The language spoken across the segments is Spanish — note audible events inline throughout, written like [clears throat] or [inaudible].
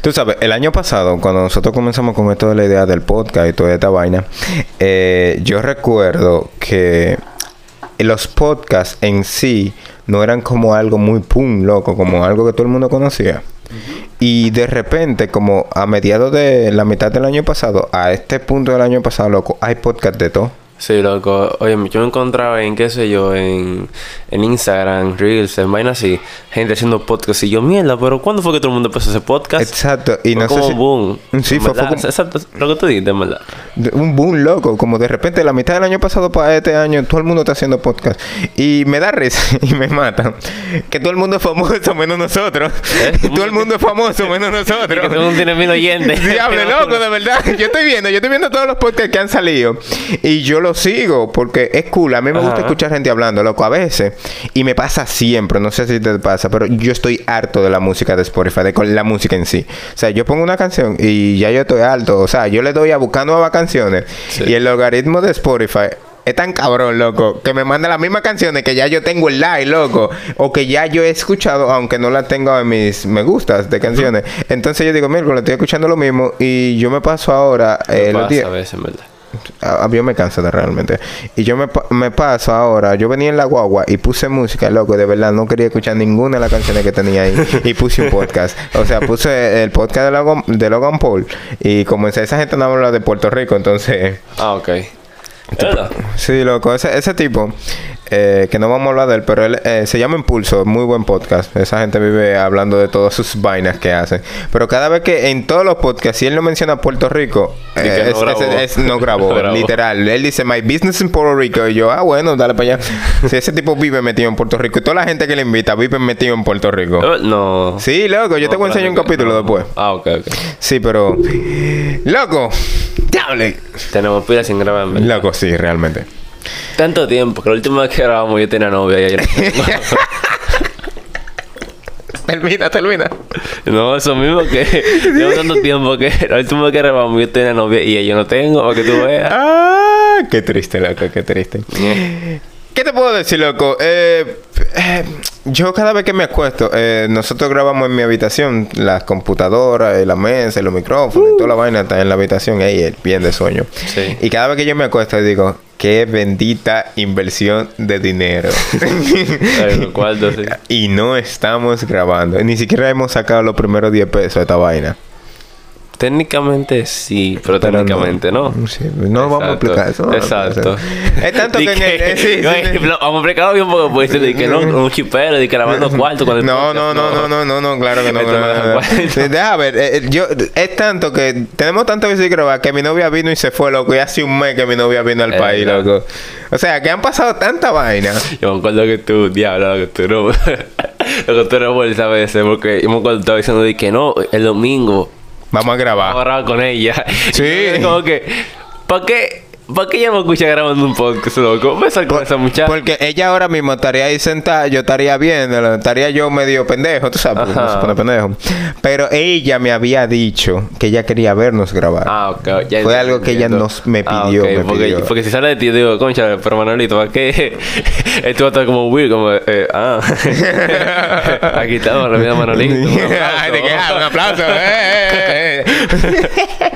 Tú sabes, el año pasado, cuando nosotros comenzamos con esto de la idea del podcast y toda esta vaina, eh, yo recuerdo que los podcasts en sí no eran como algo muy pum, loco, como algo que todo el mundo conocía. Y de repente, como a mediados de la mitad del año pasado, a este punto del año pasado, loco, hay podcast de todo. Sí, loco. Oye, yo me encontraba en, qué sé yo, en, en Instagram, Reels, en vainas así, gente haciendo podcast. Y yo, mierda, pero ¿cuándo fue que todo el mundo empezó a hacer podcast? Exacto. Y Fue no sé como si- boom. Sí, En fue- fue como- [laughs] Exacto, lo que tú dijiste, en verdad. un boom loco, como de repente la mitad del año pasado para este año todo el mundo está haciendo podcast y me da risa [laughs] y me mata que todo el mundo es famoso menos nosotros, ¿Eh? [laughs] todo el mundo es famoso menos Y que todo el nosotros. mundo tiene mil oyentes. Diablo, loco, de verdad. Yo estoy viendo, yo estoy viendo todos los podcasts que han salido. Y yo los sigo porque es cool. A mí me gusta escuchar gente hablando, loco, a veces. Y me pasa siempre, no sé si te pasa, pero yo estoy harto de la música de Spotify, de con la música en sí. O sea, yo pongo una canción y ya yo estoy harto. O sea, yo le doy a buscar nuevas canciones. Sí. Y el logaritmo de Spotify. Es tan cabrón, loco, que me manda las mismas canciones que ya yo tengo en live, loco, o que ya yo he escuchado, aunque no las tengo en mis me gustas de canciones. Entonces yo digo, mira, estoy escuchando lo mismo y yo me paso ahora Me eh, los días- a veces, en verdad. A, a mí me cansa de realmente. Y yo me, me paso ahora, yo venía en la guagua y puse música, loco, de verdad, no quería escuchar ninguna de las canciones que tenía ahí. y puse un podcast. O sea, puse el podcast de Logan, de Logan Paul. Y comencé, esa gente no habla de Puerto Rico, entonces... Ah, ok. Sí, loco, ese, ese tipo, eh, que no vamos a hablar de él, pero él eh, se llama Impulso, muy buen podcast. Esa gente vive hablando de todas sus vainas que hacen. Pero cada vez que en todos los podcasts, si él no menciona Puerto Rico, eh, no es- grabó. es- es- no grabó, [laughs] No grabó. literal. Él dice, My business in Puerto Rico. Y yo, ah, bueno, dale para allá. [laughs] si ese tipo vive metido en Puerto Rico, y toda la gente que le invita vive metido en Puerto Rico. Eh, No. Sí, loco, yo te voy a enseñar un capítulo después. Ah, ok, ok. Sí, pero. Loco, diable. Tenemos pilas sin grabar. Loco, sí, realmente. Tanto tiempo que la última vez que grabamos yo tenía novia y ella [laughs] Termina, termina. No, eso mismo que llevo tanto tiempo que la última vez que grabamos yo tenía novia y ella no tengo, para que tú veas. Ah, qué triste, loco, qué triste. ¿Qué te puedo decir, loco? Eh, eh, yo cada vez que me acuesto, eh, nosotros grabamos en mi habitación, las computadoras, eh, la mesa, los micrófonos, y toda la vaina está en la habitación, ey, el bien de sueño. Sí. Y cada vez que yo me acuesto, digo, qué bendita inversión de dinero. [laughs] Y no estamos grabando. Ni siquiera hemos sacado los primeros 10 pesos de esta vaina. Técnicamente sí, pero, Pero técnicamente no. Sí, no vamos a explicar eso. no Exacto. Es tanto que el... eh, [laughs] sí, lo- Vamos a explicarlo bien porque pues de que no, un chipero, de que lavando [laughs] cuarto con el No, no, no, no, no, no, no, claro que no. No, no, no. Sí, Deja ver, eh, eh, yo, es tanto que tenemos tantas veces que grabar que mi novia vino y se fue, loco, y hace un mes que mi novia vino al país, loco. O sea, que han pasado tanta vaina. Yo me acuerdo que tú, diablo, lo que tú no. [laughs] lo que tú no vuelves a veces, porque yo me acuerdo que estaba diciendo de que no, el domingo Vamos a grabar. agarraba con ella. Sí. [laughs] Como que, ¿para qué? ¿Para qué ella me escucha grabando un podcast, loco? Esa muchacha. Porque ella ahora mismo estaría ahí sentada, yo estaría viéndola, estaría yo medio pendejo, tú sabes, no se pone pendejo. Pero ella me había dicho que ella quería vernos grabar. Ah, ok. ya Fue algo que ella nos- me Ah, pidió, ok, me porque, pidió. porque si sale de ti, digo, concha, pero Manolito, ¿para qué? [laughs] Esto va a estar como weird, como, eh, ah. [laughs] Aquí estamos, la vida Manolito. [laughs] un aplauso. Ay, ¿de qué? Ah, un aplauso. eh, eh, eh.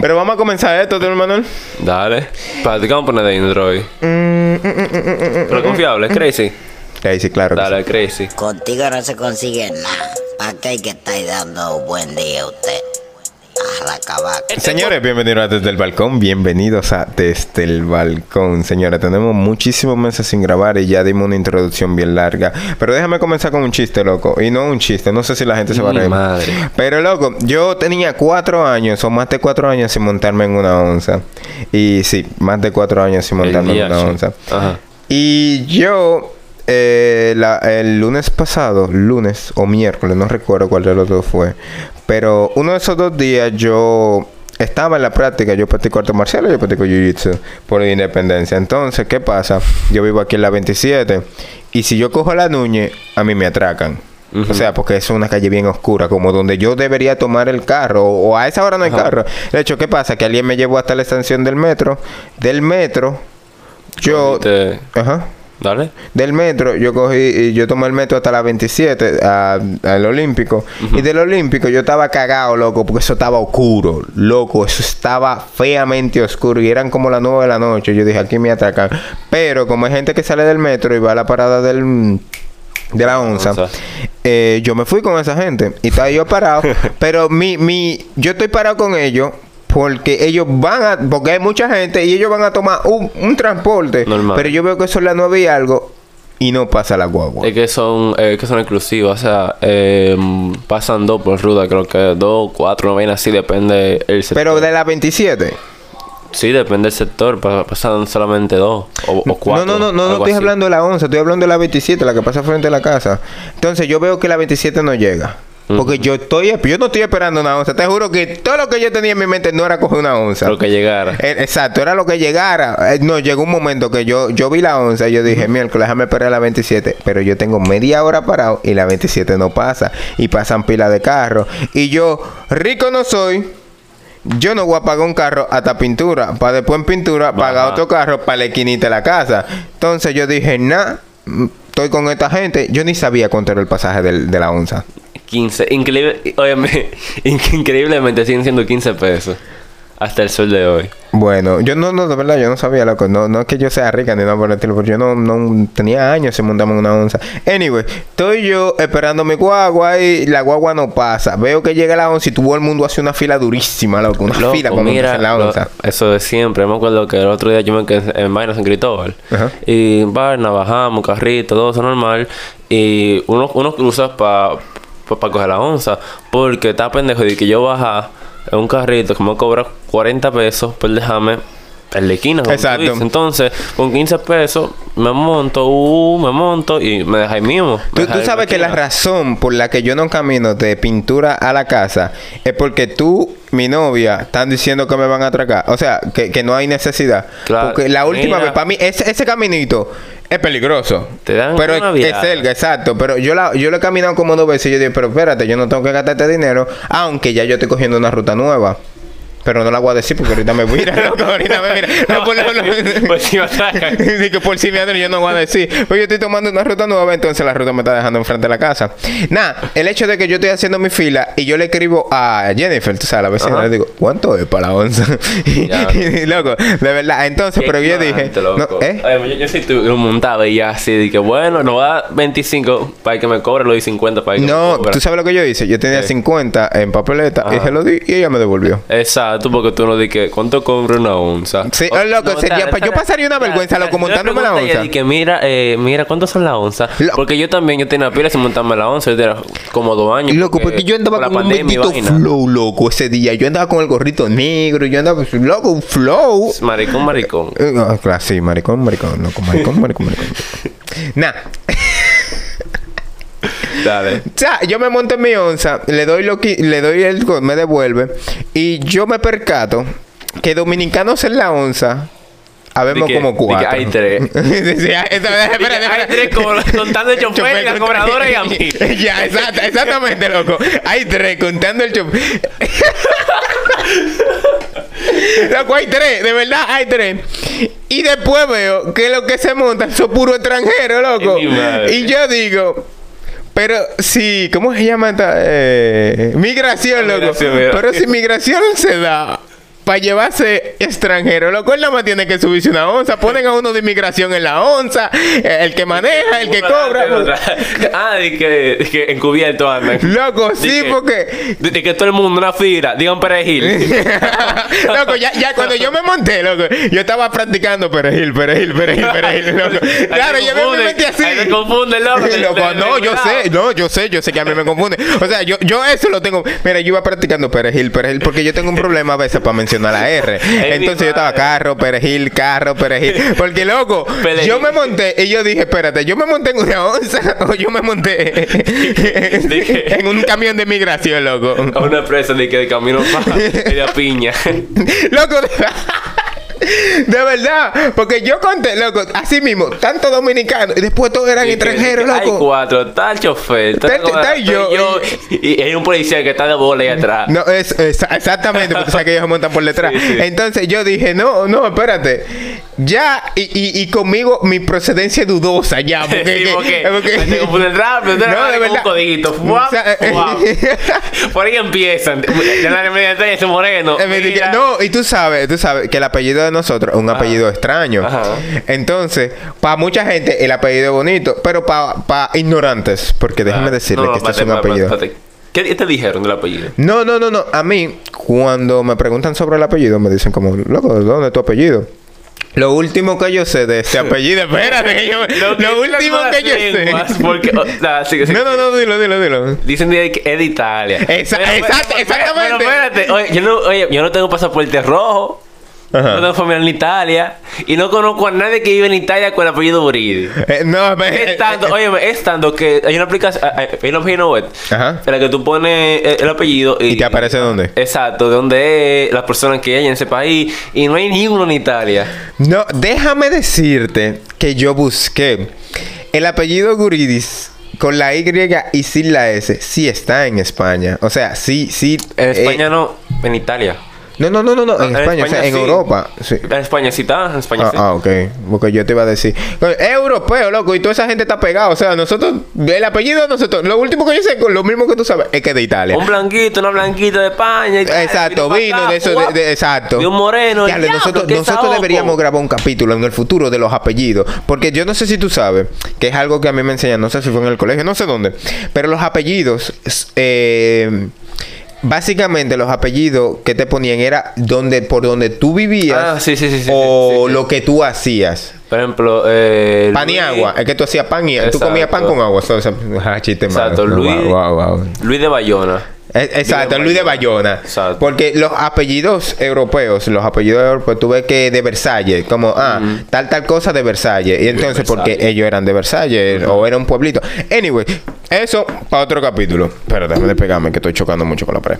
Pero vamos a comenzar esto, ¿tú, Manuel. Dale. Para, ¿qué vamos a poner de intro hoy? Pero confiable, es crazy. Sí, claro. Dale, crazy. Contigo no se consigue nada. ¿Para qué hay que estar dando buen día a usted? A la cabaca. Señores, bienvenidos a Desde el Balcón. Bienvenidos a Desde el Balcón. Señores, tenemos muchísimos meses sin grabar y ya dimos una introducción bien larga. Pero déjame comenzar con un chiste, loco. Y no un chiste, no sé si la gente se va a reír. madre. Pero, loco, yo tenía cuatro años o más de cuatro años sin montarme en una onza. Y sí, más de cuatro años sin montarme en una onza. Ajá. Y yo, eh, la- el lunes pasado, lunes o miércoles, no recuerdo cuál de los dos fue, pero uno de esos dos días yo estaba en la práctica, yo practico artes marciales, yo practico jiu-jitsu por independencia. Entonces, ¿qué pasa? Yo vivo aquí en la 27 y si yo cojo la Núñez, a mí me atracan. O sea, porque es una calle bien oscura, como donde yo debería tomar el carro, o, o a esa hora no hay carro. De hecho, ¿qué pasa? Que alguien me llevó hasta la estación del metro. Del metro, yo... Te- Ajá. Dale. Del metro, yo cogí, yo tomé el metro hasta la 27, a- al Olímpico. Y del Olímpico yo estaba cagado, loco, porque eso estaba oscuro. Loco, eso estaba feamente oscuro. Y eran como las 9 de la noche. Yo dije, aquí me atacan. Pero como hay gente que sale del metro y va a la parada del... De la onza. Onza. eh, yo me fui con esa gente. Y estaba yo parado. [laughs] pero mi, mi... Yo estoy parado con ellos. Porque ellos van a... Porque hay mucha gente. Y ellos van a tomar un, un transporte. Normal. Pero yo veo que son las 9 y algo. Y no pasa la guagua. Es que son, eh, que son exclusivos, o sea, eh, pasan dos por ruta, creo que dos, cuatro, no vaina así, depende el sector. Pero de la 27. Sí, depende del sector, pa- pasan solamente dos o, o cuatro. no, no, no, no, no estoy así. hablando de la 11, estoy hablando de la 27, la que pasa frente a la casa. Entonces yo veo que la 27 no llega. Porque yo estoy, yo no estoy esperando una onza. Te juro que todo lo que yo tenía en mi mente no era coger una onza. Lo que llegara. Eh, Exacto, era lo que llegara. Eh, no, llegó un momento que yo, yo vi la onza y yo dije, miércoles, déjame esperar la 27. Pero yo tengo media hora parado y la 27 no pasa. Y pasan pilas de carro. Y yo, rico no soy. Yo no voy a pagar un carro hasta pintura. Para después en pintura pagar otro carro para la esquinita de la casa. Entonces yo dije, nah, mm, estoy con esta gente. Yo ni sabía cuánto era el pasaje del- de la onza. 15. Increíble, óyeme, [laughs] increíblemente siguen siendo 15 pesos. Hasta el sol de hoy. Bueno, yo no, no, de verdad, yo no sabía, loco. No, no es que yo sea rica ni nada por el estilo, pero yo no, no tenía años sin montarme en una onza. Anyway, estoy yo esperando mi guagua y la guagua no pasa. Veo que llega la onza y todo el mundo hace una fila durísima, loco. Una Loco, fila cuando mira, la lo- onza. eso de siempre. Me acuerdo que el otro día yo me quedé en Vaina San Cristóbal. Ajá. Y en Vaina bajamos, carrito, todo eso normal. Y uno, uno cruza para pa, coger la onza. Porque está pendejo de que yo baja en un carrito que me cobra 40 pesos por dejarme en la esquina. Exacto. Entonces, con 15 pesos me monto, uh, me monto y me deja ahí mismo. Me Tú, sabes que la razón por la que yo no camino de pintura a la casa es porque tú, mi novia, están diciendo que me van a atracar. O sea, que, que no hay necesidad. Claro. Porque la última Mira. vez, para mí, ese, ese caminito es peligroso. Te dan pero una es, cerca, exacto. Pero yo, la, yo lo he caminado como dos veces y yo digo, pero espérate, yo no tengo que gastarte dinero, aunque ya yo estoy cogiendo una ruta nueva. Pero no la voy a decir porque ahorita me voy a ir, loco, ahorita me mira. No, por, no, no. [laughs] Pues si me atracan. Digo, por si me andan, yo no voy a decir. Pues yo estoy tomando una ruta nueva, entonces la ruta me está dejando enfrente de la casa. Nada, el hecho de que yo estoy haciendo mi fila y yo le escribo a Jennifer, tú sabes, la vecina, Ajá. le digo, ¿cuánto es para la onza? [laughs] Y, loco, de verdad. Entonces, pero yo dije, no, loco. ¿eh? Oye, yo, yo sí estuve montado y ya así, que bueno, no va a 25 para que me cobre, lo di 50 para que me No, cobre. tú sabes lo que yo hice. Yo tenía ¿Qué? 50 en papeleta y Ajá. se lo di y ella me devolvió. Exacto, porque tú no di que cuánto cobra una onza. Sí, O- loco, no, sería- dale, yo dale, pasaría una vergüenza, dale. loco, Yo montándome la onza. di que mira, eh, mira, ¿cuántas son las onzas? Lo- Porque yo también, yo tenía pila sin montarme la onza, yo tenía como dos años. Loco, porque yo andaba con un pandemia y bendito flow, loco, ese día. Yo andaba con el gorrito negro, yo andaba, pues, loco, un flow. Maricón, maricón. Claro, sí, maricón, maricón, loco, maricón, maricón, maricón. [laughs] Nah, Dale. o sea, yo me monto en mi onza, le doy lo que, le doy el, me devuelve, y yo me percato que dominicanos en la onza, habemos como cuatro. hay tres. [laughs] Hay- tres contando el [laughs] chofer, la cobradora y a mí. [laughs] ya, exacta- exactamente, loco. Hay tres, contando el chofer. Loco, hay tres, de verdad hay tres. Y después veo que lo que se montan son puro extranjeros, loco. Y yo digo, pero si, ¿cómo se llama esta? Eh, migración, loco. migración. Pero si migración se da para llevarse extranjero, loco, él nada más tiene que subirse una onza. Ponen a uno de inmigración en la onza, el que maneja, el que cobra. [laughs] Ah, de que, de que encubierto andan. Loco, sí, que- porque De, de que todo el mundo una fila, digan perejil. [laughs] loco, ya, ya cuando yo me monté, loco, yo estaba practicando perejil, perejil, perejil, perejil, [laughs] loco. Claro, yo me metí así. ahí te confunden, loco. No, yo sé, no, yo sé, yo sé que a mí me confunde. O sea, yo, yo eso lo tengo. Mira, yo iba practicando perejil, perejil, porque yo tengo un problema a veces para mencionar la R. [laughs] Entonces yo estaba carro, perejil, carro, perejil. Porque, loco, [laughs] yo me monté y yo dije, espérate, yo me monté en una onza [laughs] o yo me monté en un camión de migración, loco. A una empresa de que de camino para media piña. Loco, [laughs] de, verdad, porque yo conté, loco, así mismo, tanto dominicanos y después todos eran Y extranjeros, que Hay loco. cuatro, está el chofer, está, Está- yo. y, y hay un policía que está de bola ahí atrás. No, es, es- exactamente, porque sabes que ellos se montan por [laughs] detrás. Sí, sí. Entonces yo dije, no, no, espérate. Ya, y, y, y conmigo mi procedencia es dudosa ya. [laughs] Porque, Sí, que- porque [laughs] porque- te confunden rápido, te [laughs] No, de como un verdad. codiguito. Fuap. Por ahí empiezan. De la mediante ese moreno. Mira. no, y tú sabes, tú sabes que el apellido de nosotros es un apellido extraño. Ajá. Entonces, para mucha gente el apellido es bonito, pero para ignorantes, porque déjame Ah, decirle no, que este es un apellido. ¿Qué te dijeron del apellido? No, no, no, no. A mí, cuando me preguntan sobre el apellido, me dicen como, loco, ¿de dónde es tu apellido? Lo último que yo sé de este apellido, espérate, que yo- lo, que último que yo sé. Porque, o sigue, sigue. No, no, no, dilo, dilo, dilo. Dicen que es de Italia. Esa- Pero, pero, exactamente. Pero espérate, oye, yo no, oye, yo no tengo pasaporte rojo. Ajá. No tengo familia en Italia. Y no conozco a nadie que vive en Italia con el apellido Buridi. Eh, no, me- Es tanto, oye, es tanto que hay una aplicación, hay hay una página web Ajá. en la que tú pones el, el apellido y, ¿Y te aparece dónde? Exacto, de dónde es la persona que hay en ese país y no hay ninguno en Italia. No, déjame decirte que yo busqué el apellido Guridis con la Y y sin la S. Sí está en España. O sea, sí, sí. En eh, España no, en Italia. No, no, no, no, no. En, Ah, España, o sea, en. Europa. Sí. En España sí está, en España Ah, sí. ah, ok. Porque yo te iba a decir. Es europeo, loco. Y toda esa gente está pegada. O sea, nosotros. El apellido de nosotros. Lo último que yo sé, lo mismo que tú sabes, es que es de Italia. Un blanquito, una blanquita de España. Exacto, vino acá, de eso, de, de- exacto. De un moreno. Diablo, nosotros nosotros deberíamos grabar un capítulo en el futuro de los apellidos. Porque yo no sé si tú sabes, que es algo que a mí me enseñan, no sé si fue en el colegio, no sé dónde. Pero los apellidos, eh, básicamente los apellidos que te ponían era donde, por donde tú vivías Ah, sí, sí, sí, sí, o lo que tú hacías. Por ejemplo, eh, Pan y agua. Es que tú hacías pan y tú comías pan Exacto. con agua. Eso, eso- ah. Exacto, Luis- Wow, wow, wow. Luis de Bayona. Es- Exacto, Luis de Bayona. Exacto. Porque los apellidos europeos, los apellidos europeos, tú ves que de Versalles, como, ah, tal, tal cosa de Versalles. Y entonces, porque Versalles. ellos eran de Versalles o era un pueblito. Anyway, eso para otro capítulo. Pero déjame despegarme que estoy chocando mucho con la pared.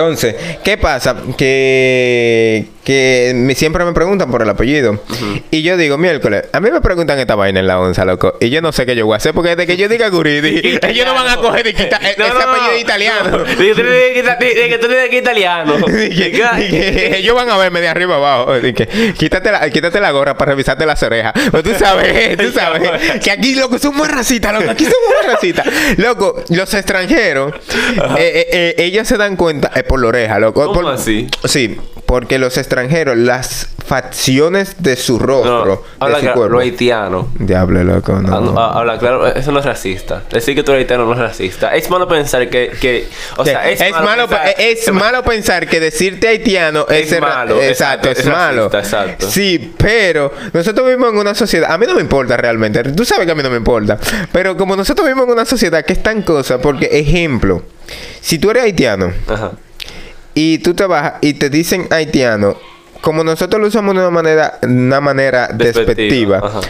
Entonces, ¿qué pasa? Que, que me- siempre me preguntan por el apellido. Y yo digo, miércoles, a mí me preguntan esta vaina en la onza, loco. Y yo no sé qué yo voy a hacer porque desde que yo diga Guridi, [laughs] ellos no van a coger y quitar No, ese no, no. apellido italiano. [laughs] No, Dije, tú que italiano. Ellos van a verme de arriba abajo. Dije, quítate la, quítate la gorra para revisarte las orejas. [laughs] Pues tú sabes, tú sabes. Que aquí, loco, somos racistas, loco. Aquí somos más racistas. Loco, los extranjeros, eh, eh, eh, ellos se dan cuenta, por la oreja, loco. ¿Cómo Por- así? Sí, porque los extranjeros, las facciones de su No, rostro, habla de su claro, cuerpo. lo haitiano. Diablo, loco, no. Ah, no, ah, Habla claro, eso no es racista. Decir que tú eres haitiano no es racista. Es malo pensar que, que o sea, es, es, malo, pensar- pe- es [laughs] malo pensar que decirte haitiano es, Es malo, exacto, exacto, es, es malo. racista, exacto. Sí, pero nosotros vivimos en una sociedad, a mí no me importa realmente, tú sabes que a mí no me importa, pero como nosotros vivimos en una sociedad que es tan cosa, porque ejemplo, si tú eres haitiano Ajá. y tú te vas y te dicen haitiano, como nosotros lo usamos de una manera, una manera despectiva,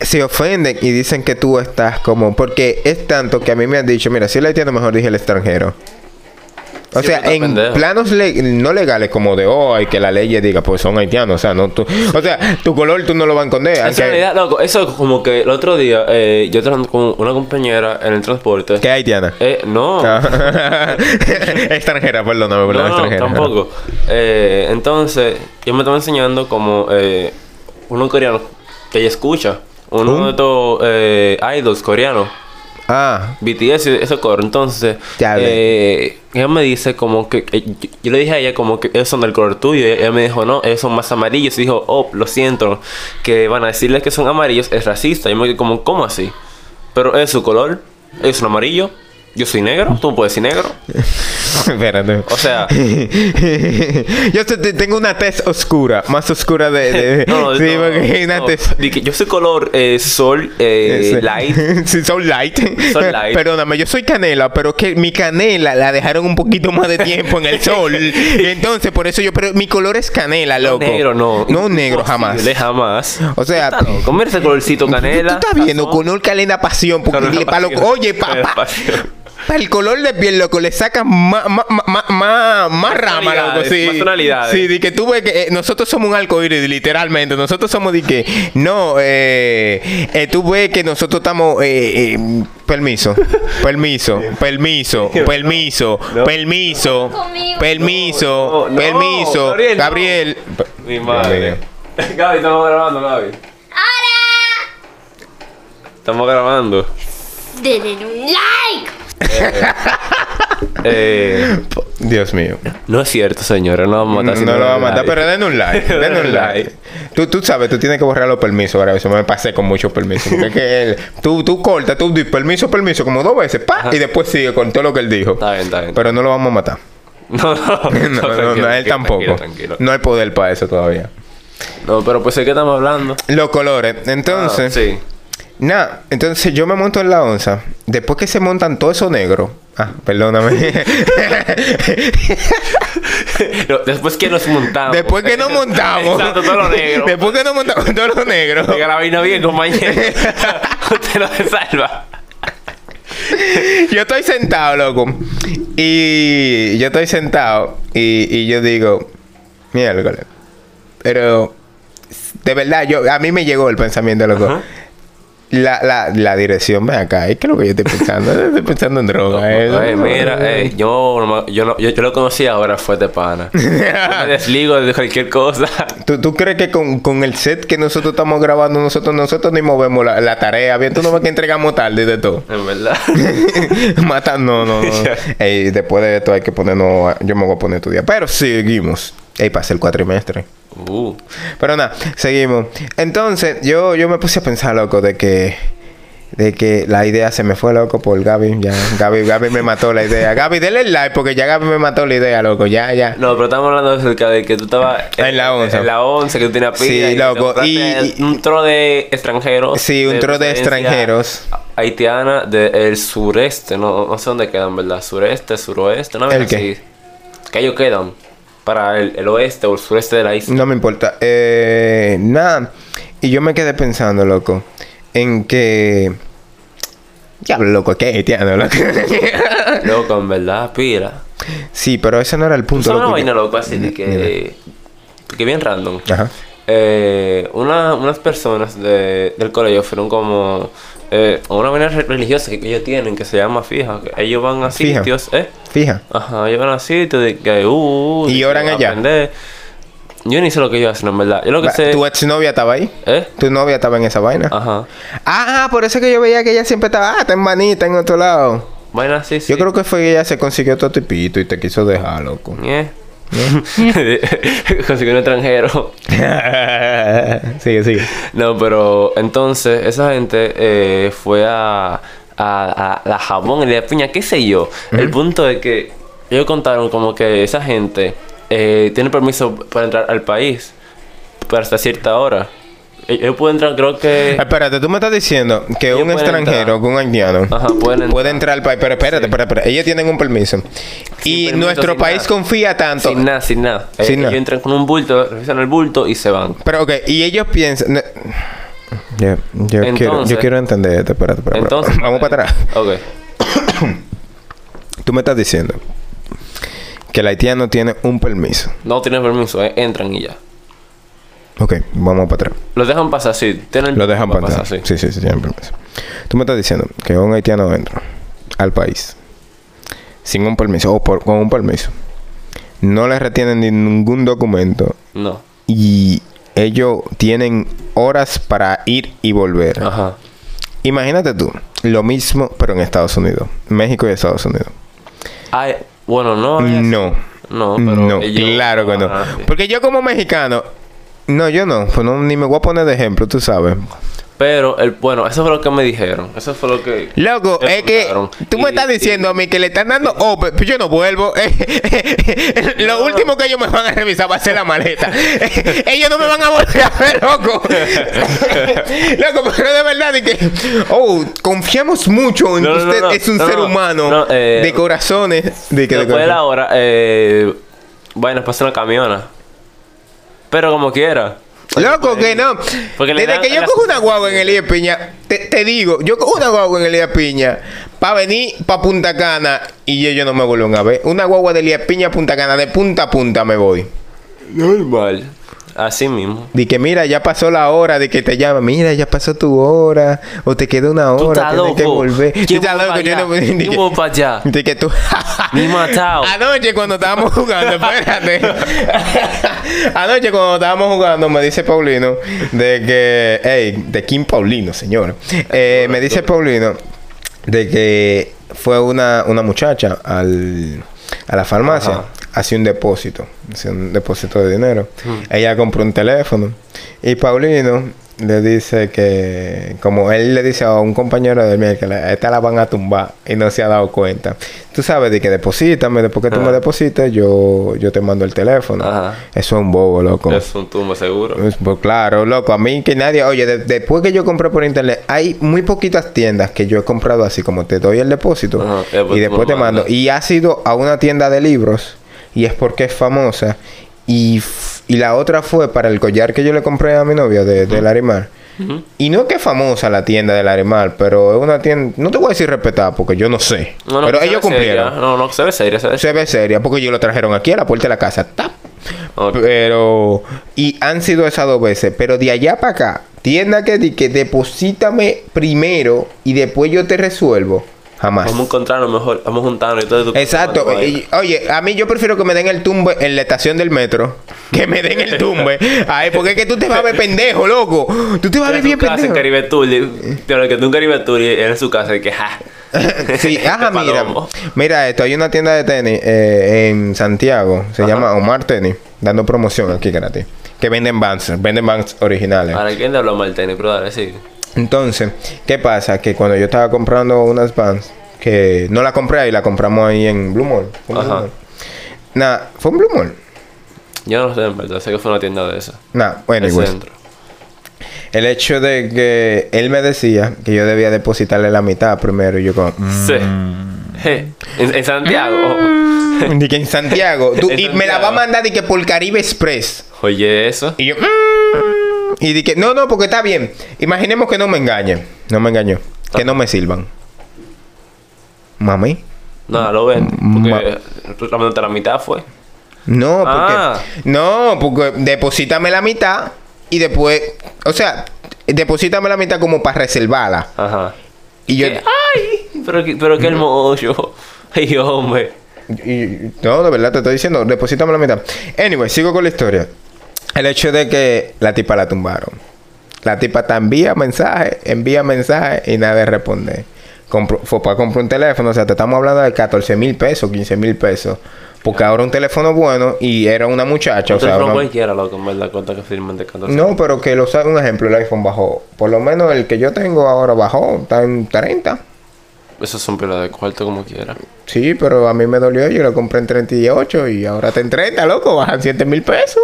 se ofenden y dicen que tú estás como porque es tanto que a mí me han dicho mira si el haitiano mejor dije el extranjero o Sí, sea, en pendejo. planos le- no legales como de hoy que la ley diga pues son haitianos, o sea, no tú, o sea, tu color tú no lo vas a esconder, aunque- realidad, loco, eso es como que el otro día eh, yo trabajando con una compañera en el transporte. que es haitiana. Eh, no. Ah. [laughs] extranjera, perdóname, No, perdón, no, extranjera. tampoco. Eh, entonces, yo me estaba enseñando como eh, uno coreano que ella escucha. Uno ¿Un? de estos eh, idols coreanos. Ah, BTS, eso coro. Entonces, Ya ve. eh, ella me dice como que... eh, yo, yo le dije a ella como que esos son del color tuyo. Y ella me dijo, no, esos son más amarillos. Y dijo, oh, lo siento. Que van a decirle que son amarillos es racista. Y yo me quedé como, ¿cómo así? Pero es su color. Es un amarillo. Yo soy negro. Tú no puedes decir negro. [laughs] espérate. O sea... [laughs] Yo te- te- tengo una tez oscura, más oscura de, de- [laughs] No, sí, no, porque hay una no. tez Di que yo soy color eh, sol eh, Ese. light. sí, son light. Son light. Perdóname, yo soy canela, pero que mi canela la dejaron un poquito más de tiempo en el sol. y entonces, por eso yo, pero mi color es canela, loco. Negro no. No negro, jamás. Imposible, jamás. O sea, Está loco. Mira ese colorcito tú, tú canela. estás viendo color canela pasión, porque Color le- pa' lo- pasión. oye, Color papá. pasión. El color de piel, loco, le sacan más más más más rama, loco, sí. más tonalidades. Sí, de que tú ves que eh, nosotros somos un arcoíris, literalmente. Nosotros somos de que, no, eh, eh, tú ves que nosotros estamos, eh, eh, permiso, [laughs] permiso, permiso, [laughs] permiso, No. permiso, permiso, No, permiso. Gabriel. Mi madre. [laughs] Gaby, estamos grabando, Gaby. ¡Hola! Estamos grabando. Denle un like. Eh, Dios mío. no es cierto, señora. No vamos a matar. si no lo va a matar, like. pero den un like. [laughs] Den un like. Tú, tú sabes, tú tienes que borrar los permisos ahora. Eso me pasé con muchos permisos. Porque es que él- tú, tú cortas, tú dices permiso, permiso, como dos veces, pa, y después sigue con todo lo que él dijo. Está bien, está bien. Pero no lo vamos a matar. [laughs] No, [laughs] no, No, no, no, tranquilo, él tranquilo, tampoco. Tranquilo, No hay poder para eso todavía. No, pero pues, ¿de qué estamos hablando? Los colores. Entonces, Ah, sí. Nada, entonces yo me monto en la onza. Después que se montan todo eso negro. Ah, perdóname. No, después que nos montamos. Después que nos montamos. Exacto, todo lo negro. Después que nos montamos todo lo negro. Diga la vaina bien, compañero. [laughs] Usted no se salva. yo estoy sentado, loco. Y yo estoy sentado. Y, y yo digo, miércoles. Pero, de verdad, yo a mí me llegó el pensamiento, loco. Ajá. La, la, la dirección, ven acá. Es que lo que yo estoy pensando. estoy pensando en [laughs] droga. eh. Ey, mira, ey, yo, no me- yo, no- yo, yo lo conocí ahora, fue de pana. [laughs] Yo me desligo de cualquier cosa. ¿Tú, tú crees que con, con el set que nosotros estamos grabando, nosotros nosotros ni movemos la, la tarea? Bien, tú no ves que entregamos tarde de todo. En verdad. [laughs] Mata, no, no, no. Ey, después de esto hay que ponernos. Yo me voy a poner a estudiar. Pero seguimos. Ey, pasé el cuatrimestre. Uh, Pero nada, seguimos. Entonces, yo, yo me puse a pensar, loco, de que. De que la idea se me fue, loco, por Gaby. Ya, Gaby, Gaby me mató la idea. Gaby, denle el like porque ya Gaby me mató la idea, loco. Ya, ya. no, pero estamos hablando acerca de que tú estabas En la once. En la once, que tú tenías pila. Sí, loco, y- y- un tro de extranjeros. Sí, un tro de extranjeros. Haitiana del sureste. No, no sé dónde quedan, ¿verdad? Sureste, suroeste. No ¿El qué? Que ellos quedan. Para el, el oeste o el sureste de la isla. No me importa. Eh, nada. Y yo me quedé pensando, loco, en que. Diablo, loco, ¿qué haitiano, loco? [laughs] Loco, en verdad, pila. sí, pero ese no era el punto. ¿Sabes una loco, vaina loco así de que... Que bien random. Ajá. Eh, una- unas personas de- del colegio fueron como... Eh, una vaina re- religiosa que ellos tienen que se llama fija. que ellos van a Fija. sitios, ¿eh? Fija. Ajá, ellos van a sitios de que... Uh, de ¿Y que oran allá? aprender. Yo ni sé lo que ellos hacen, en verdad. Yo lo que sé... ¿Tu exnovia estaba ahí? ¿Eh? ¿Tu novia estaba en esa vaina? Ajá. Ah, por eso que yo veía que ella siempre estaba, ah, está en manita en otro lado. Así, sí. Yo creo que fue que ella se consiguió otro tipito y te quiso dejar, loco. [laughs] Consiguió un extranjero. [laughs] sigue, sigue. No, pero entonces esa gente eh, fue a, a, a la jabón y la piña, qué sé yo. El punto es que ellos contaron como que esa gente eh, tiene permiso para entrar al país, pero hasta cierta hora. Ellos pueden entrar, creo que... Espérate, tú me estás diciendo que Ellos un extranjero, entrar. que un haitiano, Ajá, pueden entrar. puede entrar al país. Pero espérate, espérate, espérate. Ellos tienen un permiso. y permiso, nuestro país nada. confía tanto. Sin nada, sin nada. Ellos entran con un bulto, revisan el bulto y se van. Pero ok, y ellos piensan. Yo, quiero, yo quiero entender esto. Espérate, espérate. Entonces... Vamos para atrás. Ok. Tú me estás diciendo que el haitiano tiene un permiso. No tienen permiso, eh, entran y ya. Ok, vamos para atrás. Los dejan pasar, sí. Tienen Lo dejan para pasar. sí. Sí, sí, sí, tienen permiso. Tú me estás diciendo que un haitiano entra al país sin un permiso o por- con un permiso. No le retienen ni ningún documento No. y ellos tienen horas para ir y volver. Ajá. Imagínate tú, lo mismo pero en Estados Unidos, México y Estados Unidos. Ay, bueno, no. No. No, pero no, ellos- claro que no. Porque yo como mexicano, no, yo no, pues no, ni me voy a poner de ejemplo, tú sabes. Pero, el, bueno, eso fue lo que me dijeron. Eso fue lo que... Loco, es que tú me Y- estás diciendo a mí que le están dando oh, pero yo no vuelvo. [laughs] Lo último que ellos me van a revisar va a ser la maleta. [laughs] ellos no me van a volver a ver, loco. [laughs] loco, pero de verdad de que oh, confiamos mucho en No, que usted no. es un ser no. humano No, eh, de corazones, de que de Después de la hora, eh... Bueno, pasó una camiona. Pero como quiera. Loco, que no. Porque Desde dan que yo la- cojo una guagua en Elías Piña, te, te digo, yo cojo una guagua en Elías Piña para venir para Punta Cana y ellos no me vuelven a ver. Una guagua de Elías Piña a Punta Cana, de punta a punta me voy. Normal. Así mismo. De que mira, ya pasó la hora de que te llama. Mira, ya pasó tu hora. O te queda una hora. Tienes que volver. ¿Quién estás loco. Yo no. de ¿Quién que- voy para allá? [laughs] De que tú. [laughs] Ni matado. Anoche cuando estábamos jugando, espérate. [laughs] Anoche cuando estábamos jugando me dice Paulino de que, hey, de Kim Paulino, señor. Eh, me dice Paulino de que fue una, una muchacha al, a la farmacia, Ajá. hacía un depósito, hacía un depósito de dinero. Ella compró un teléfono y Paulino le dice que, como él le dice a un compañero de él, que la- esta la van a tumbar y no se ha dado cuenta. Tú sabes de que deposítame, después que tú me deposites, yo, yo te mando el teléfono. Ajá. Eso es un bobo, loco. Es un tumbo seguro. Pues, pues, claro, loco, a mí que nadie, oye, de- después que yo compré por internet, hay muy poquitas tiendas que yo he comprado así, como te doy el depósito Ajá, y después y después te mando. Y ha sido a una tienda de libros y es porque es famosa. Y, y la otra fue para el collar que yo le compré a mi novia de, de Larimar. Ujú. Y no es que es famosa la tienda de Larimar, pero es una tienda, no te voy a decir respetada porque yo no sé. No, no, pero ellos seria. cumplieron. No, no, se ve seria, se ve Se ve seria porque ellos lo trajeron aquí a la puerta de la casa. ¡Tap! Pero. Y han sido esas dos veces. Pero de allá para acá, tienda que di que deposítame primero y después yo te resuelvo. Jamás. Vamos a encontrarnos mejor, vamos a juntarnos y todo. Exacto. Y- oye, a mí yo prefiero que me den el tumbe en la estación del metro. [laughs] Que me den el tumbe. Ay, porque es que tú te vas a ver pendejo, loco. Tú te vas a ver bien casa en pendejo. Caribe Tour, pero que tú en Caribe Tour en su casa y que ja. [laughs] Sí, [laughs] ajá, mira. Mira esto, hay una tienda de tenis eh, en Santiago, se Ajá. llama Omar Tenis, dando promoción aquí gratis. Que venden Vans, venden Vans originales. Ahora, ¿quién te habló mal tenis? Pero dale, sí. Entonces, ¿qué pasa? Que cuando yo estaba comprando unas Vans, que no la compré ahí, la compramos ahí en Blue Mall. ¿Fue en Blue Ajá. Nah, ¿fue en Blue Mall? Yo no sé, en verdad, sé que fue una tienda de esas. Nah, bueno, El igual. centro. El hecho de que él me decía que yo debía depositarle la mitad primero y yo como... mm, Sí. [laughs] Je, En, en Santiago. Di que en Santiago. [laughs] tú- En y me la va a mandar de que por Caribe Express. Oye, eso. Y yo... "Mm". Y dije, no, no, porque está bien. Imaginemos que no me engañen. No me engañó. Que no me sirvan. Mami. Nada, lo ven. Porque realmente la mitad fue. No, porque... Ah. No, porque deposítame la mitad y después... O sea, deposítame la mitad como para reservarla. Ajá. Y yo... ¿Qué? ¡Ay! Pero, qué- pero qué hermoso. [laughs] Ay, hombre. Y- no, de verdad te estoy diciendo, deposítame la mitad. Anyway, sigo con la historia. El hecho de que la tipa la tumbaron. La tipa te envía mensaje, envía mensaje y nada de responder. Compró- fue para comprar un teléfono, o sea, te estamos hablando de 14 mil pesos, 15 mil pesos. Porque ahora un teléfono bueno y era una muchacha, o sea, una- cualquiera, loco, verdad, cuenta que firman de 14. no, pero que lo sabe un ejemplo, el iPhone bajó. Por lo menos el que yo tengo ahora bajó, está en 30. Esos son pilas de cuarto como quiera. Sí, pero a mí me dolió, yo lo compré en 38 y ahora está en 30, loco, bajan 7 mil pesos.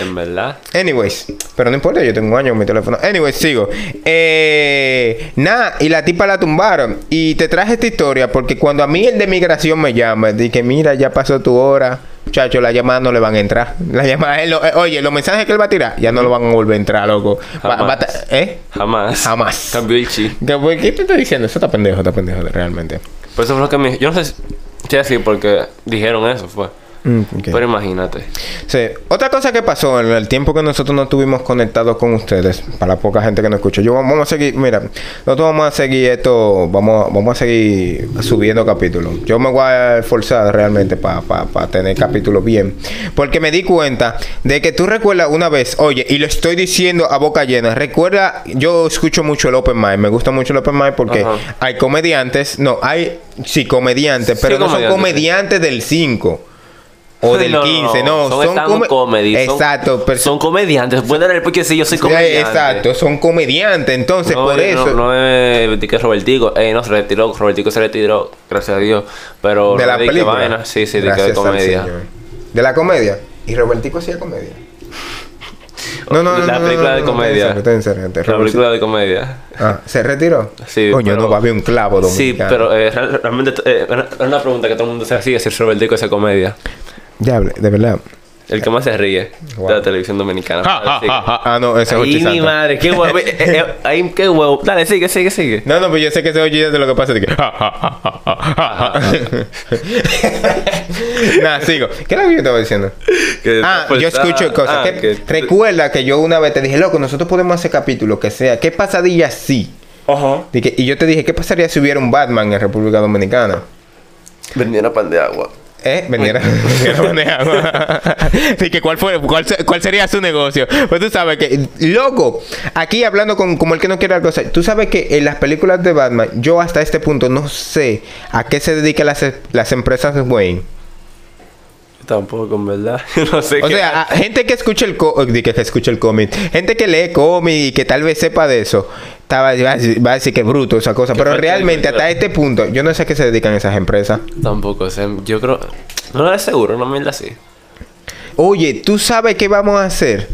En verdad. Anyways, pero no importa, yo tengo un año con mi teléfono. Anyways, sigo. Eh, nada, y la tipa la tumbaron. Y te traje esta historia porque cuando a mí el de migración me llama, dije, mira, ya pasó tu hora. Muchacho, la llamada no le van a entrar. [laughs] La llamada, él lo- eh, oye, los mensajes que él va a tirar, ya no lo van a volver a entrar, loco. Va- Jamás. va a ta- ¿Eh? Jamás. Jamás. ¿Qué, ¿Qué te estoy diciendo? Eso está pendejo, está pendejo, realmente. Por eso fue lo que me... Yo no sé si... Sí, así porque dijeron eso, fue. Mm. Pero imagínate. Sí. Otra cosa que pasó en el tiempo que nosotros no estuvimos conectados con ustedes, para la poca gente que nos escucha, yo vamos a seguir, mira, nosotros vamos a seguir esto, vamos, vamos a seguir subiendo capítulos. Yo me voy a esforzar realmente para tener capítulos bien. Porque me di cuenta de que tú recuerdas una vez, oye, y lo estoy diciendo a boca llena, recuerda, yo escucho mucho el Open Mic, me gusta mucho el Open Mic porque Ajá. hay comediantes, no, hay, sí, comediantes, pero no son comediantes, sí. comediantes del 5. O del No, 15, no, son, son, come- comedy. Exacto, pero Son comediantes. Pueden dar porque sí, yo soy Sí, comediante. exacto, son comediantes, entonces No, por no, eso No, es de que Robertico. Eh, no, se retiró. Robertico se retiró. Gracias a Dios. Pero de no la película. vaina. Sí, sí, de Gracias comedia. De la comedia. Y Robertico hacía comedia. No, no, no. La no, película no, de no, no, comedia. La película de comedia. Ah, ¿se retiró? Sí, Coño, pero- no va a haber un clavo Sí, dominicano. pero eh, real- realmente eh, es una pregunta que todo el mundo se hacía si Robertico hace comedia. Ya, de verdad. El que más se ríe Wow. de la televisión dominicana. Ja, ja, Así ja, que- ja. Ah, no, ese es Ay, mi Santa. madre, qué huevo. Eh, eh, eh, Ay, qué huevo. Dale, sigue, sigue, sigue. No, no, pero yo sé que ese Ochi es de lo que pasa. De que... [laughs] Nada, sigo. ¿Qué era lo que yo estaba diciendo? Que Ah, pues, yo escucho ah, cosas. ah, que- que- Recuerda que yo una vez te dije, loco, nosotros podemos hacer capítulos que sea. ¿Qué pasaría si? Ajá. Y yo te dije, ¿qué pasaría si hubiera un Batman en República Dominicana? Vendía una pan de agua. ¿Eh? Vendiera. Así [laughs] que, [laughs] ¿cuál, fue, ¿cuál sería su negocio? Pues tú sabes que, loco, aquí hablando con, como el que no quiere algo, tú sabes que en las películas de Batman, yo hasta este punto no sé a qué se dedican las, las empresas de Wayne. Tampoco, en verdad. [laughs] no sé O qué. sea, a- gente que escucha el co- que, escucha el cómic, gente que lee cómic y que tal vez sepa de eso, estaba, va, a decir, va a decir que es bruto esa cosa, pero realmente hasta este punto, yo no sé a qué se dedican esas empresas. Tampoco sé. Yo creo. No lo es seguro, no mierda así. Oye, ¿tú sabes qué vamos a hacer?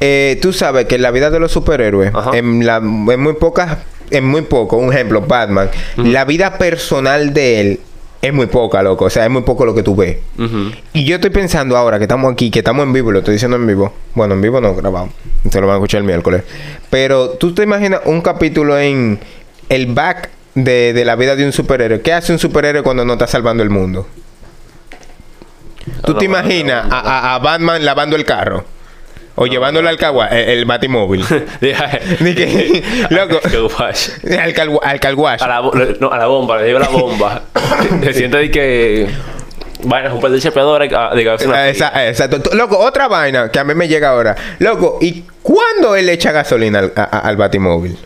Eh, tú sabes que en la vida de los superhéroes, Ajá. en, la, en muy pocas, en muy poco, un ejemplo, Batman, la vida personal de él es muy poca, loco. O sea, es muy poco lo que tú ves. Y yo estoy pensando ahora que estamos aquí, que estamos en vivo, lo estoy diciendo en vivo. Bueno, en vivo no grabado. Se lo van a escuchar el miércoles. Pero tú te imaginas un capítulo en el back de, de la vida de un superhéroe. ¿Qué hace un superhéroe cuando no está salvando el mundo? ¿Tú no, te no, imaginas no, a- a Batman lavando el carro? O llevándolo al cagua, el, el batimóvil. [laughs] [laughs] Ni que, [laughs] loco, al, cal- al. A la, bo- no, a la bomba, le lleva la bomba. Se siente de que. Bueno, un par de chapeadores. Exacto. Loco, otra vaina que a mí me llega ahora. Loco, ¿y cuándo él le echa gasolina al, a- al batimóvil?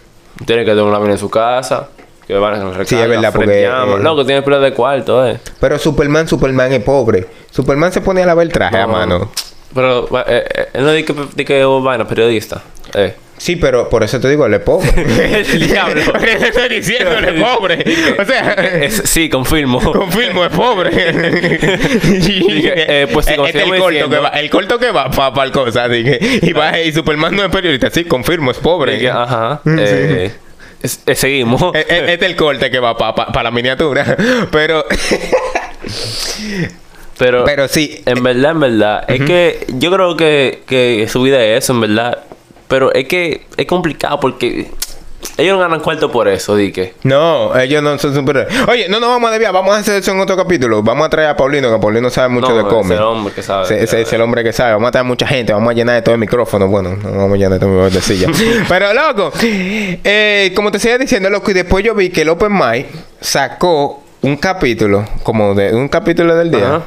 Tiene que tener una mina en su casa. Que van a recarga, Sí, es verdad, porque, eh, Loco, tiene pila de cuarto, eh. Pero Superman, Superman es pobre. Superman se pone a lavar el traje a No. mano. Pero, eh, eh, él no dice que, di que es vaina, periodista. Eh. Sí, pero por eso te digo, él es pobre. [laughs] El diablo. [laughs] Estoy diciendo, él es pobre. [laughs] O sea, Es- sí, confirmo. confirmo, es pobre. eh, pues sí, este es el corto diciendo. que va, el corto que va para el cosa. Dije, y, va, y Superman no es periodista. Sí, confirmo, es pobre. Dije, Ajá. Eh, es- eh, seguimos. Eh, eh, Este es el corte que va para la miniatura. Pero, Pero, pero sí. en verdad, en verdad, es que yo creo que, que su vida es eso, en verdad. Pero es que es complicado porque ellos no ganan cuarto por eso, di que. No, ellos no son superhéroes. Oye, no nos vamos a desviar. Vamos a hacer eso en otro capítulo. Vamos a traer a Paulino, que Paulino sabe mucho No, de cómics. ese hombre que sabe. Ese, ese es el hombre que sabe. Vamos a traer mucha gente. Vamos a llenar de todo el micrófono. Bueno, no vamos a llenar de todo el de silla. [laughs] Pero, loco, eh, como te seguía diciendo, loco, y después yo vi que el Open Mic sacó un capítulo, como de un capítulo del día, Ajá.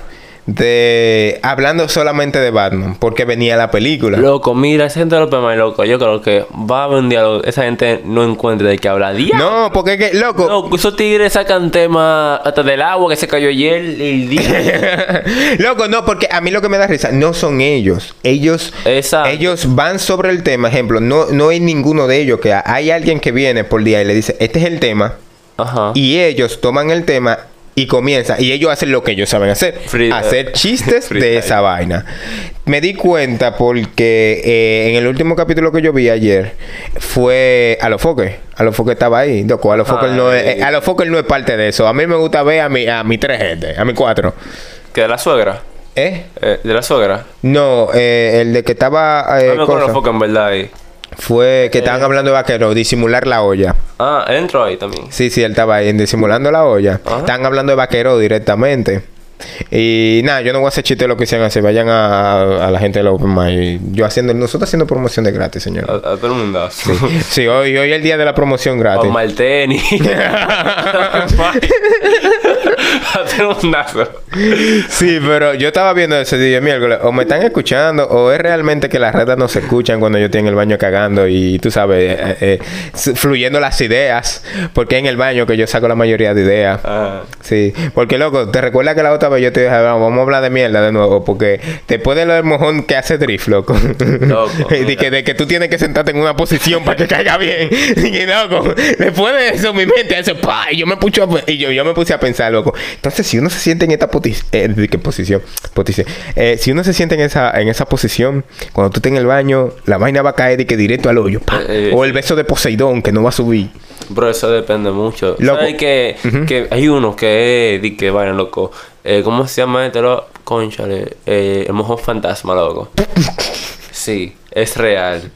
De hablando solamente de Batman, porque venía la película. Loco, mira, esa gente de los PMI, loco. Yo creo que va a haber un diálogo. Esa gente no encuentra de qué hablar. Día. No, porque es que, loco, Loco, esos tigres sacan temas hasta del agua que se cayó ayer. El día. [laughs] Loco, no, porque a mí lo que me da risa no son ellos. Ellos, Exacto. ellos van sobre el tema. Ejemplo, no, no hay ninguno de ellos que hay alguien que viene por día y le dice, este es el tema. Ajá. Y ellos toman el tema y comienzan. Y ellos hacen lo que ellos saben hacer. Hacer chistes de esa vaina. Me di cuenta porque eh, en el último capítulo que yo vi ayer fue Alofoque. Alofoque estaba ahí. Loco, Alofoque no es, eh, Alofoque no es parte de eso. A mí me gusta ver a mi, a mi tres gente, a mi cuatro. ¿Que de la suegra? ¿Eh? Eh, ¿De la suegra? No, eh, el de que estaba no me acuerdo en verdad ahí. Fue que estaban hablando de vaquero, disimular la olla. Ah, entró ahí también. Sí, sí, él estaba ahí en disimulando la olla. Ajá. Están hablando de vaquero directamente. Y nada, yo no voy a hacer chiste de lo que hicieron así. Vayan a, a la gente de la Open Mic. Yo haciendo, nosotros haciendo promoción de gratis, señor. a todo el mundo. Sí, hoy, hoy es el día de la promoción gratis. mal tenis. [laughs] a todo el mundazo. Sí, pero yo estaba viendo ese día miércoles. O me están escuchando, o es realmente que las redes no se escuchan cuando yo estoy en el baño cagando y tú sabes, eh, eh, s- fluyendo las ideas. Porque en el baño que yo saco la mayoría de ideas. Ah, Sí, porque loco, te recuerdas que la otra yo te dije, "Ah, vamos a hablar de mierda de nuevo, porque después de lo del mojón que hace drift, loco, Loco, [laughs] de, que, de que tú tienes que sentarte en una posición para que caiga bien, [laughs] y loco, después de eso mi mente hace pa, y yo me puse a, y yo, yo me puse a pensar, loco, entonces si uno se siente en esta eh, ¿de qué posición, posición, Eh, si uno se siente en esa, en esa posición, cuando tú estés en el baño, la vaina va a caer y que directo al hoyo, pa, Eh, eh, o el beso de Poseidón que no va a subir. Bro, eso depende mucho. Loco. ¿Sabes que, que hay uno que es... Di que, vayan, loco. Eh, ¿Cómo se llama este? lo- Conchale. Eh, el mojón fantasma, loco. [laughs] Sí, es real.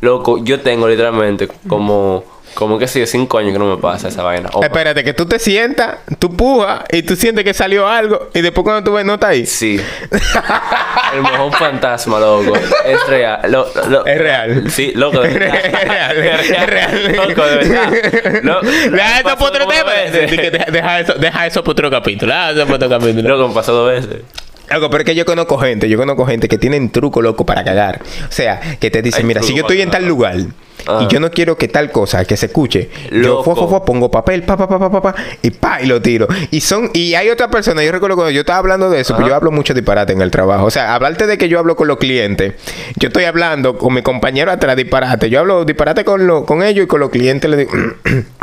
Loco, yo tengo literalmente como... Como que sé yo, cinco años que no me pasa esa vaina. Oh, Espérate, que tú te sientas, tú pujas y tú sientes que salió algo y después cuando tú ves no está ahí. Sí. [laughs] El mojón fantasma, loco. Es real. Lo- lo- Es real. Sí, loco, de [laughs] Es verdad. real, es real. Loco, de verdad. Lo- Deja eso por otro tema. Deja, deja eso, deja eso por otro capítulo. Deja eso por otro capítulo. Loco, me pasó dos veces. Loco, pero es que yo conozco gente, yo conozco gente que tienen truco loco para cagar. O sea, que te dicen, Hay mira, si yo estoy en tal lugar Ah. y yo no quiero que tal cosa que se escuche, yo pongo papel, pa, pa, pa, pa, pa, pa, y pa, y lo tiro. Y son, y hay otra persona, yo recuerdo cuando yo estaba hablando de eso, pues Ajá. yo hablo mucho disparate en el trabajo. O sea, hablarte de que yo hablo con los clientes, yo estoy hablando con mi compañero atrás disparate. Yo hablo disparate con, lo, con ellos y con los clientes le digo. [clears throat]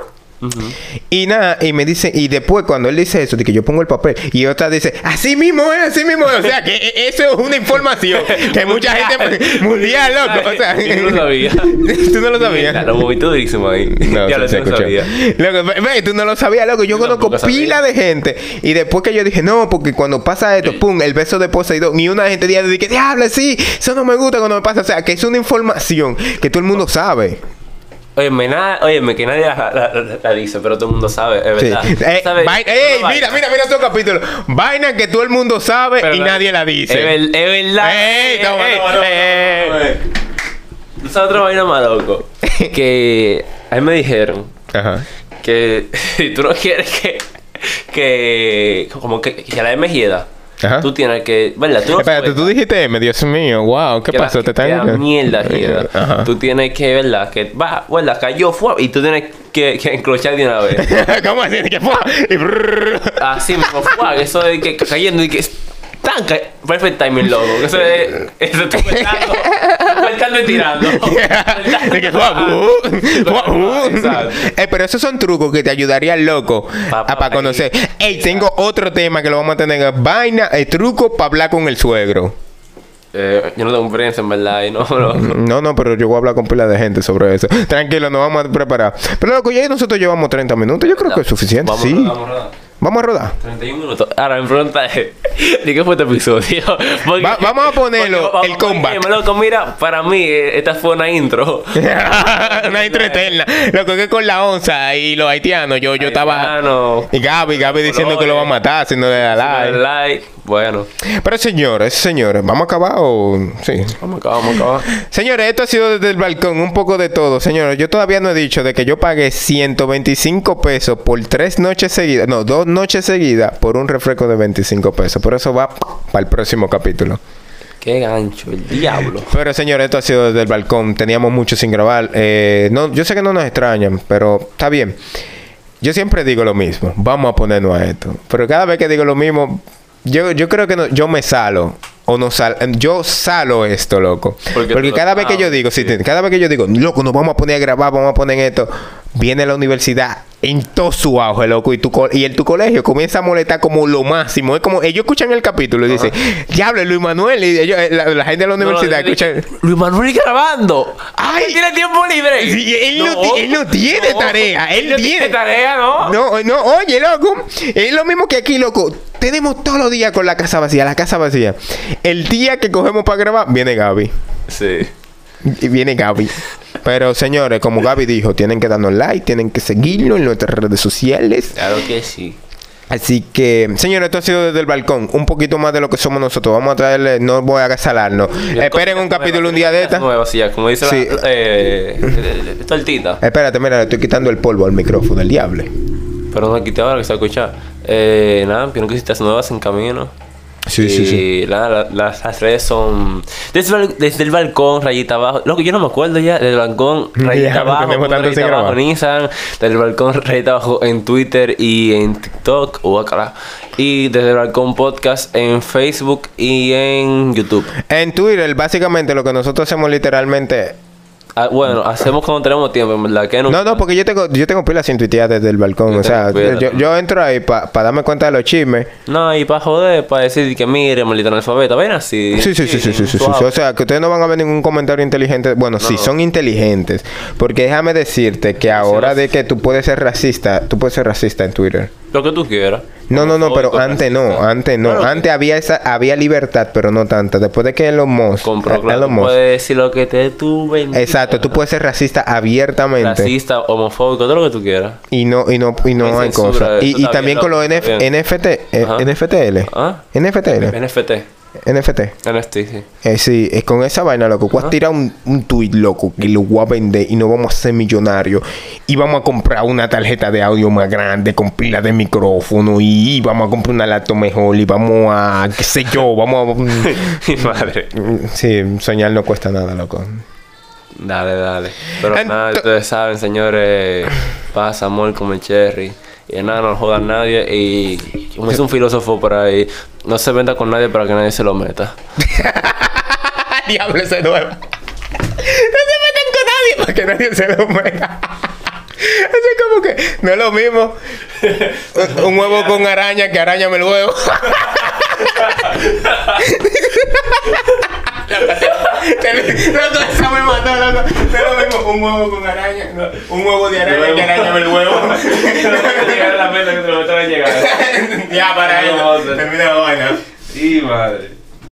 Y nada, y me dice, y después cuando él dice eso, de que yo pongo el papel, y otra dice, así mismo es, así mismo es. O sea, que e- eso es una información que [laughs] mucha gente [laughs] mundial, loco. O sea, Yo no lo sabía. [laughs] ¿Tú no lo sabías? Lo moví durísimo ahí. No, ya lo se no sabía. Loco, ve, ve, tú no lo sabías, loco. Yo Yo conozco pila de gente. Y después que yo dije, no, porque cuando pasa esto, [clears throat] pum, el beso de Poseidón. Y una gente dice, diablo, sí, eso no me gusta cuando me pasa. O sea, que es una información que todo el mundo sabe. Óyeme, nada, óyeme, que nadie la, la- la- la dice, pero todo el mundo sabe, es Sí. verdad. Eh, ey, Una mira, vaina. mira, mira otro capítulo. Vaina que todo el mundo sabe Pero y nadie la dice. Es, ver- es verdad. Ey, toma, Ey, toma, toma, ey, toma, ey. ¿Tú sabes otra vaina más loco? [laughs] que a mí me dijeron Ajá. que [laughs] si tú no quieres que, que como que, que la hieda, Ajá. tú tienes que, ¿verdad? Tú no Espérate, tú dijiste M, Dios mío, wow, ¿qué pasó? ¿Te están mierda hieda. Ajá. Tú tienes que, ¿verdad? Que va, ¿verdad? Cayó, fue, y tú tienes que, que encrochar de una vez. [laughs] ¿Cómo así? Que fue? Y. Así mismo, fue, eso de que cayendo y que es tan ca- perfect timing loco. Eso es, eso estoy y tirando. [laughs] De que fue, uh, [laughs] uh. Eh, pero esos son trucos que te ayudarían loco Pa- a pa- para conocer. Ey, tengo otro tema que lo vamos a tener. Vaina, eh, truco para hablar con el suegro. Eh, yo no tengo experiencia en verdad y no, no. [laughs] No, no, pero yo voy a hablar con pila de gente sobre eso. Tranquilo, nos vamos a preparar. Pero loco, ya nosotros llevamos 30 minutos. Yo creo que es suficiente, Vamos, sí. Vamos, vamos, Vamos a rodar. 31 minutos. Ahora mi pregunta es: ¿de qué fue este episodio? [laughs] Porque- Va- vamos a ponerlo, porque- el comeback. loco, mira, para mí eh, esta fue una intro. [laughs] Una intro eterna. Lo que con la onza y los haitianos. Yo, yo estaba. Bueno, Y Gaby, Gaby diciendo que lo va a matar si no le da like. like. Bueno, Pero señores, señores, ¿vamos a acabar o...? Sí. vamos acá, vamos acá. Señores, esto ha sido desde el balcón, un poco de todo. Señores, yo todavía no he dicho de que yo pagué 125 pesos por tres noches seguidas, no, dos noches seguidas por un refresco de 25 pesos. Por eso va para el próximo capítulo. Qué gancho, el diablo. Pero señores, esto ha sido desde el balcón. Teníamos mucho sin grabar. Eh, no, yo sé que no nos extrañan, pero está bien. Yo siempre digo lo mismo. Vamos a ponernos a esto. Pero cada vez que digo lo mismo, yo, yo creo que no- yo me salo. O no sal, yo salo esto, loco. Porque cada vez que yo digo, sí, sí. cada vez que yo digo, loco, nos vamos a poner a grabar, vamos a poner esto, viene la universidad en todo su auge, loco, y tu co- y el tu colegio comienza a molestar como lo máximo. Es como, ellos escuchan el capítulo y dicen, diablo, Luis Manuel, y ellos, eh, la, la gente de la universidad No, no, escucha. Luis Manuel grabando. Ay. Tiene tiempo libre. Él no ti- él no tiene tarea, él no tiene- tarea, ¿no? No, no, oye, loco. Es lo mismo que aquí, loco. Tenemos todos los días con la casa vacía, la casa vacía. El día que cogemos para grabar, viene Gaby. Sí. Y viene Gaby. Pero señores, como Gaby dijo, tienen que darnos like, tienen que seguirnos en nuestras redes sociales. Claro que sí. Así que, señores, esto ha sido desde el balcón. Un poquito más de lo que somos nosotros. Vamos a traerle, no voy a agasalarnos. Esperen un capítulo un día de esta. Nueva, sí, ya, como dice Sí. la eh, eh, tortita. Espérate, mira, le estoy quitando el polvo al micrófono, el diable. Pero no quité ahora que se escucha. Eh, nada, vieron cositas nuevas en camino. Sí, sí, sí. Nada, la- las, las redes son desde, desde el balcón, rayita abajo. Loco, yo no me acuerdo ya. Desde el balcón, [laughs] rayita Ya, abajo, rayita abajo en Instagram. Desde el balcón, [laughs] rayita abajo en Twitter y en TikTok. guácala. Y desde el balcón podcast en Facebook y en YouTube. En Twitter, básicamente lo que nosotros hacemos literalmente. Ah, bueno, hacemos cuando tenemos tiempo, en verdad. Que no, No, no, porque yo tengo, yo tengo pilas sin tuitear desde el balcón. Yo o sea, yo, yo entro ahí para darme cuenta de los chismes. No, y para joder, para decir que mire, maldito analfabeta, ven así. Sí, sí, sí, sí, sí, sí, sí. O sea, que ustedes no van a ver ningún comentario inteligente. Bueno, sí, no. son inteligentes. Porque déjame decirte que ahora de que tú puedes ser racista, tú puedes ser racista en Twitter. Lo que tú quieras. No, no, no, pero antes no, antes no. Claro Antes había esa, había libertad, pero no tanta. Después de que Elon Musk, Compró, eh, claro, Elon tú Musk- puedes decir lo que te tú exacto, tú puedes ser racista abiertamente Racista, homofóbico, todo lo que tú quieras. y no y no y no No hay hay censura, cosas. Y, eso y está también bien, con los está NF bien. NFT, eh, Ajá. NFTL, ¿Ah? NFTL, NFT. NFT. NFT, sí. Eh, sí, es con esa vaina, loco. Voy a tirar un, un tweet, loco, que lo voy a vender y nos vamos a hacer millonarios. Y vamos a comprar una tarjeta de audio más grande con pila de micrófono. Y, vamos a comprar una laptop mejor. Y vamos a, qué sé yo, vamos a. [laughs] Mi madre. mm, sí, soñar no cuesta nada, loco. Dale, dale. Pero nada, ustedes saben, señores, pasa amor como el cherry. Y nada, no joda a nadie. Y como dice un filósofo por ahí, no se venda con nadie para que nadie se lo meta. [laughs] Diablo, ese nuevo. No se metan con nadie para que nadie se lo meta. [laughs] Es como que no es lo mismo un, [laughs] un huevo con araña que arañame el huevo. Loco, esa me mató, loco. Mismo un huevo con araña, no, un huevo de araña que arañame el huevo. [laughs] la meta que te lo a llegar. [laughs] ya, para no. Termina la vaina. Sí, madre.